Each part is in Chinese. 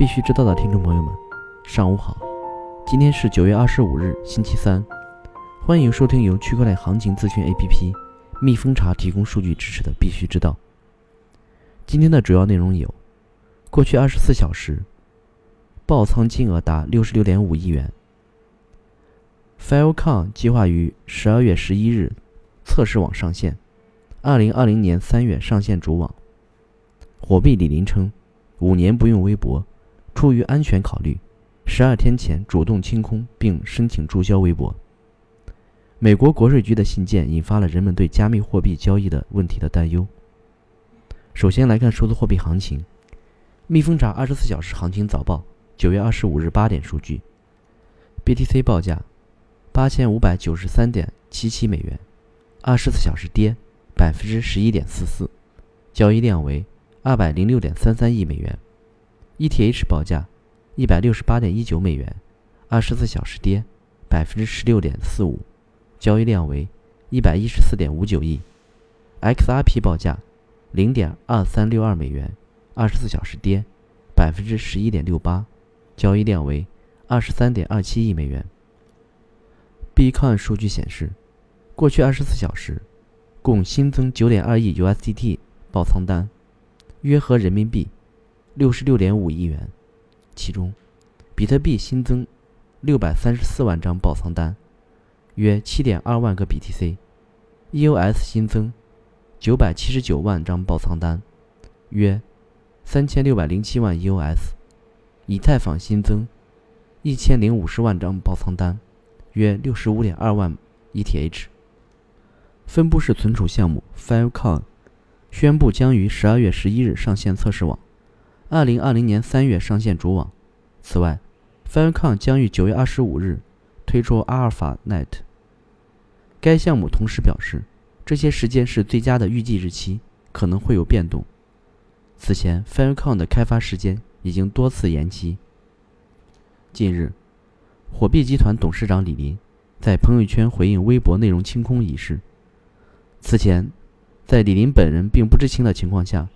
必须知道的听众朋友们，上午好！今天是九月二十五日，星期三，欢迎收听由区块链行情咨询 APP 蜜蜂茶提供数据支持的《必须知道》。今天的主要内容有：过去二十四小时爆仓金额达六十六点五亿元；Filecoin 计划于十二月十一日测试网上线，二零二零年三月上线主网；火币李林称五年不用微博。出于安全考虑，十二天前主动清空并申请注销微博。美国国税局的信件引发了人们对加密货币交易的问题的担忧。首先来看数字货币行情，蜜蜂查二十四小时行情早报，九月二十五日八点数据：BTC 报价八千五百九十三点七七美元，二十四小时跌百分之十一点四四，交易量为二百零六点三三亿美元。ETH 报价一百六十八点一九美元，二十四小时跌百分之十六点四五，交易量为一百一十四点五九亿。XRP 报价零点二三六二美元，二十四小时跌百分之十一点六八，交易量为二十三点二七亿美元。Bitcoin 数据显示，过去二十四小时共新增九点二亿 USDT 爆仓单，约合人民币。六十六点五亿元，其中，比特币新增六百三十四万张爆仓单，约七点二万个 BTC；EOS 新增九百七十九万张爆仓单，约三千六百零七万 EOS；以太坊新增一千零五十万张爆仓单，约六十五点二万 ETH。分布式存储项目 Filecoin 宣布将于十二月十一日上线测试网。二零二零年三月上线主网。此外，firecon 将于九月二十五日推出 AlphaNet。该项目同时表示，这些时间是最佳的预计日期，可能会有变动。此前 firecon 的开发时间已经多次延期。近日，火币集团董事长李林在朋友圈回应微博内容清空一事。此前，在李林本人并不知情的情况下。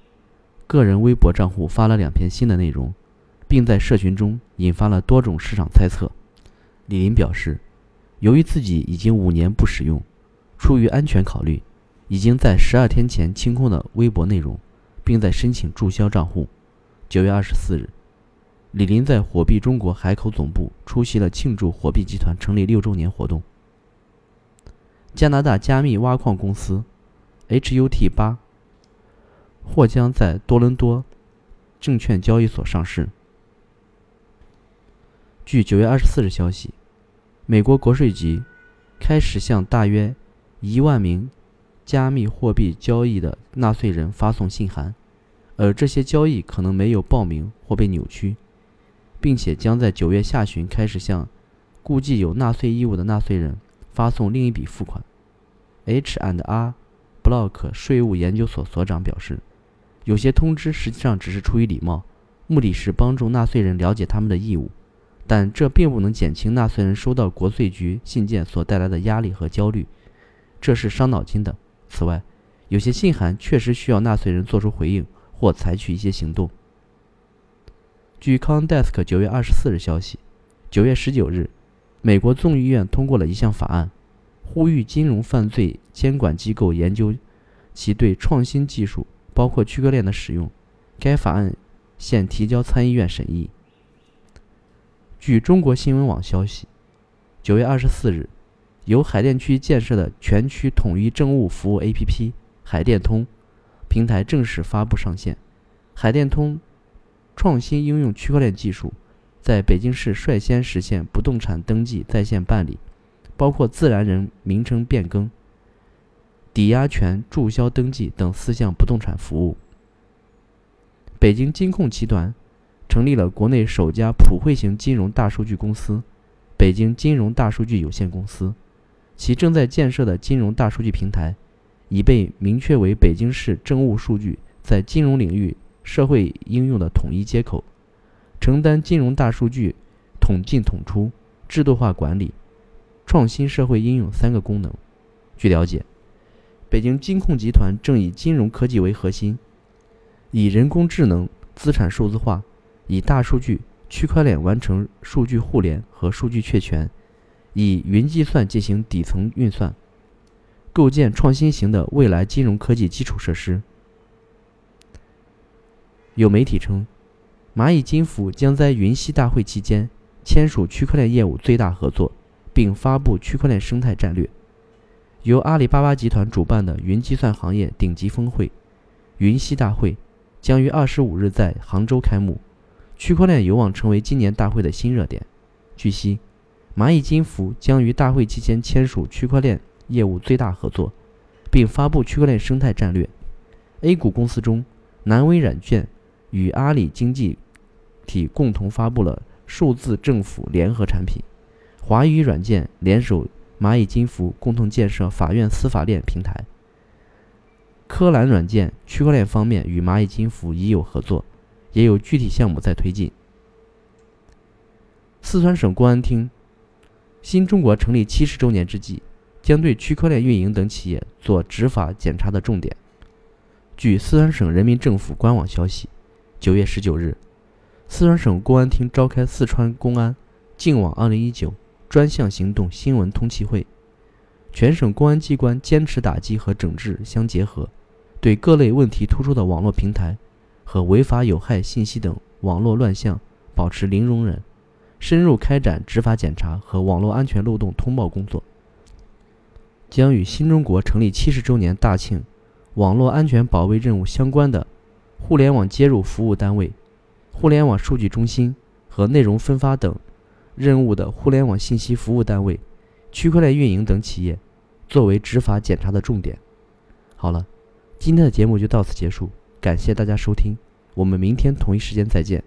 个人微博账户发了两篇新的内容，并在社群中引发了多种市场猜测。李林表示，由于自己已经五年不使用，出于安全考虑，已经在十二天前清空了微博内容，并在申请注销账户。九月二十四日，李林在火币中国海口总部出席了庆祝火币集团成立六周年活动。加拿大加密挖矿公司 HUT 八。或将在多伦多证券交易所上市。据九月二十四日消息，美国国税局开始向大约一万名加密货币交易的纳税人发送信函，而这些交易可能没有报名或被扭曲，并且将在九月下旬开始向估计有纳税义务的纳税人发送另一笔付款。H and R Block 税务研究所所长表示。有些通知实际上只是出于礼貌，目的是帮助纳税人了解他们的义务，但这并不能减轻纳税人收到国税局信件所带来的压力和焦虑，这是伤脑筋的。此外，有些信函确实需要纳税人做出回应或采取一些行动。据 c o n d e s k 九月二十四日消息，九月十九日，美国众议院通过了一项法案，呼吁金融犯罪监管机构研究其对创新技术。包括区块链的使用，该法案现提交参议院审议。据中国新闻网消息，九月二十四日，由海淀区建设的全区统一政务服务 APP“ 海淀通”平台正式发布上线。海淀通创新应用区块链技术，在北京市率先实现不动产登记在线办理，包括自然人名称变更。抵押权注销登记等四项不动产服务。北京金控集团成立了国内首家普惠型金融大数据公司——北京金融大数据有限公司，其正在建设的金融大数据平台已被明确为北京市政务数据在金融领域社会应用的统一接口，承担金融大数据统进统出、制度化管理、创新社会应用三个功能。据了解。北京金控集团正以金融科技为核心，以人工智能、资产数字化、以大数据、区块链完成数据互联和数据确权，以云计算进行底层运算，构建创新型的未来金融科技基础设施。有媒体称，蚂蚁金服将在云栖大会期间签署区块链业务最大合作，并发布区块链生态战略。由阿里巴巴集团主办的云计算行业顶级峰会——云栖大会，将于二十五日在杭州开幕。区块链有望成为今年大会的新热点。据悉，蚂蚁金服将于大会期间签署区块链业务最大合作，并发布区块链生态战略。A 股公司中，南威软件与阿里经济体共同发布了数字政府联合产品，华宇软件联手。蚂蚁金服共同建设法院司法链平台。科蓝软件区块链方面与蚂蚁金服已有合作，也有具体项目在推进。四川省公安厅，新中国成立七十周年之际，将对区块链运营等企业做执法检查的重点。据四川省人民政府官网消息，九月十九日，四川省公安厅召开四川公安净网二零一九。专项行动新闻通气会，全省公安机关坚持打击和整治相结合，对各类问题突出的网络平台和违法有害信息等网络乱象保持零容忍，深入开展执法检查和网络安全漏洞通报工作。将与新中国成立七十周年大庆网络安全保卫任务相关的互联网接入服务单位、互联网数据中心和内容分发等。任务的互联网信息服务单位、区块链运营等企业，作为执法检查的重点。好了，今天的节目就到此结束，感谢大家收听，我们明天同一时间再见。